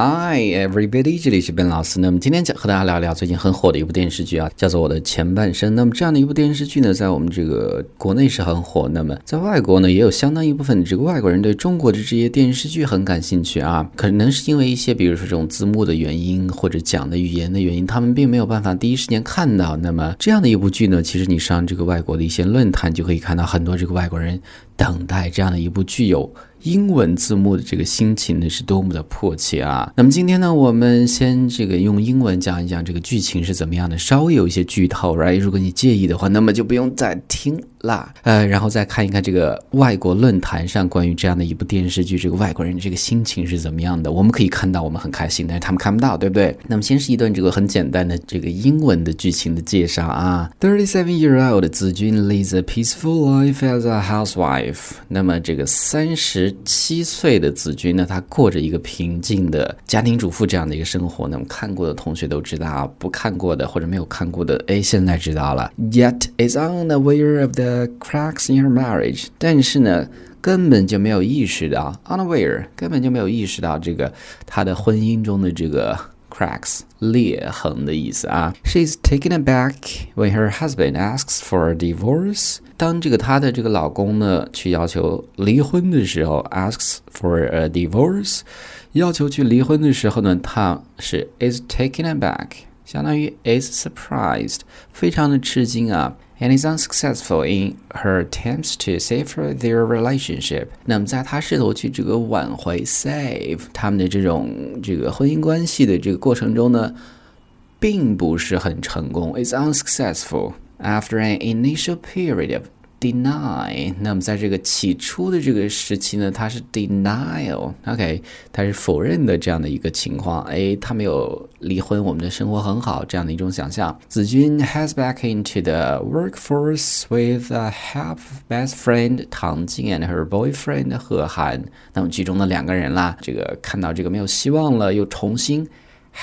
Hi everybody，这里是 Ben 老师。那么今天讲和大家聊聊最近很火的一部电视剧啊，叫做《我的前半生》。那么这样的一部电视剧呢，在我们这个国内是很火，那么在外国呢，也有相当一部分这个外国人对中国的这些电视剧很感兴趣啊。可能是因为一些，比如说这种字幕的原因，或者讲的语言的原因，他们并没有办法第一时间看到。那么这样的一部剧呢，其实你上这个外国的一些论坛就可以看到很多这个外国人等待这样的一部具有。英文字幕的这个心情呢是多么的迫切啊！那么今天呢，我们先这个用英文讲一讲这个剧情是怎么样的，稍微有一些剧透，right？如果你介意的话，那么就不用再听啦。呃，然后再看一看这个外国论坛上关于这样的一部电视剧，这个外国人这个心情是怎么样的？我们可以看到，我们很开心，但是他们看不到，对不对？那么先是一段这个很简单的这个英文的剧情的介绍啊。Thirty-seven-year-old 子君 leads a peaceful life as a housewife。那么这个三十。七岁的子君呢，他过着一个平静的家庭主妇这样的一个生活。那么看过的同学都知道啊，不看过的或者没有看过的，哎，现在知道了。Yet is unaware of the cracks in her marriage，但是呢，根本就没有意识到，unaware，根本就没有意识到这个他的婚姻中的这个。cracks 裂痕的意思啊。She's taken aback when her husband asks for a divorce。当这个她的这个老公呢去要求离婚的时候，asks for a divorce，要求去离婚的时候呢，她是 is taken aback，相当于 is surprised，非常的吃惊啊。and is unsuccessful in her attempts to save their relationship。那么在她试图去这个挽回 save 他们的这种这个婚姻关系的这个过程中呢， 并不是很成功。Is unsuccessful after an initial period of deny，那么在这个起初的这个时期呢，它是 denial，OK，它是否认的这样的一个情况。哎，他没有离婚，我们的生活很好，这样的一种想象。子君 has back into the workforce with a half best friend 唐静 and her boyfriend 贺涵。那么剧中的两个人啦，这个看到这个没有希望了，又重新。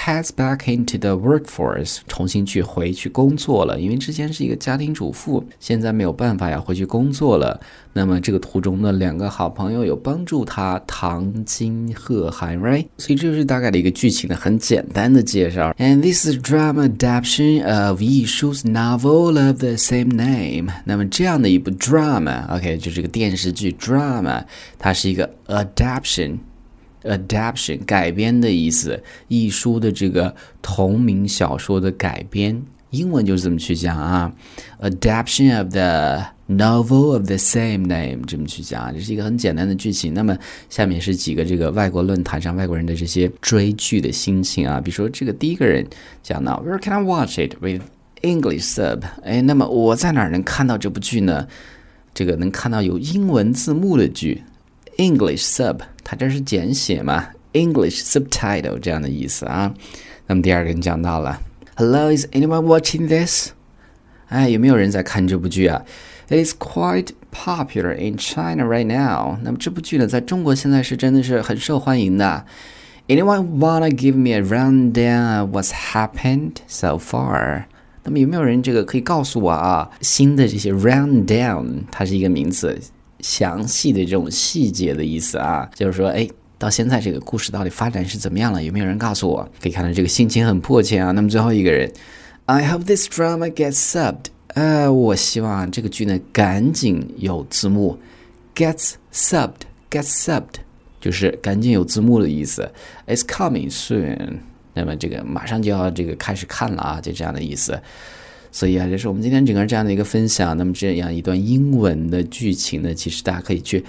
Heads back into the workforce，重新去回去工作了。因为之前是一个家庭主妇，现在没有办法要回去工作了。那么这个途中呢，两个好朋友有帮助他，唐金贺涵，right？所以这就是大概的一个剧情的很简单的介绍。And this is drama adaptation of Yi Shu's novel of the same name。那么这样的一部 drama，OK，就是个电视剧 drama，它是一个 adaptation。Adaptation 改编的意思，一书的这个同名小说的改编，英文就是这么去讲啊，adaptation of the novel of the same name 这么去讲，这是一个很简单的剧情。那么下面是几个这个外国论坛上外国人的这些追剧的心情啊，比如说这个第一个人讲到，Where can I watch it with English sub？哎，那么我在哪能看到这部剧呢？这个能看到有英文字幕的剧。English sub，它这是简写嘛？English subtitle 这样的意思啊。那么第二个人讲到了，Hello，is anyone watching this？哎，有没有人在看这部剧啊？It is quite popular in China right now。那么这部剧呢，在中国现在是真的是很受欢迎的。Anyone wanna give me a rundown of what's happened so far？那么有没有人这个可以告诉我啊？新的这些 rundown，它是一个名词。 详细的这种细节的意思啊，就是说，哎，到现在这个故事到底发展是怎么样了？有没有人告诉我？可以看到这个心情很迫切啊。那么最后一个人，I hope this drama gets subbed。呃，我希望这个剧呢赶紧有字幕，gets subbed，gets subbed，就是赶紧有字幕的意思。It's coming soon。那么这个马上就要这个开始看了啊，就这样的意思。所以啊，这是我们今天整个这样的一个分享。那么这样一段英文的剧情呢，其实大家可以去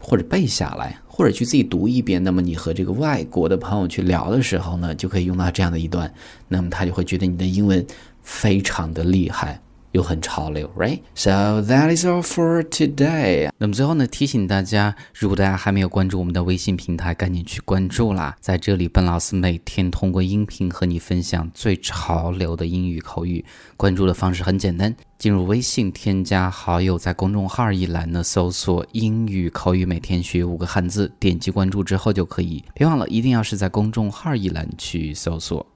或者背下来，或者去自己读一遍。那么你和这个外国的朋友去聊的时候呢，就可以用到这样的一段，那么他就会觉得你的英文非常的厉害。又很潮流，right？So that is all for today。那么最后呢，提醒大家，如果大家还没有关注我们的微信平台，赶紧去关注啦！在这里，笨老师每天通过音频和你分享最潮流的英语口语。关注的方式很简单，进入微信添加好友，在公众号一栏呢搜索“英语口语每天学五个汉字”，点击关注之后就可以。别忘了，一定要是在公众号一栏去搜索。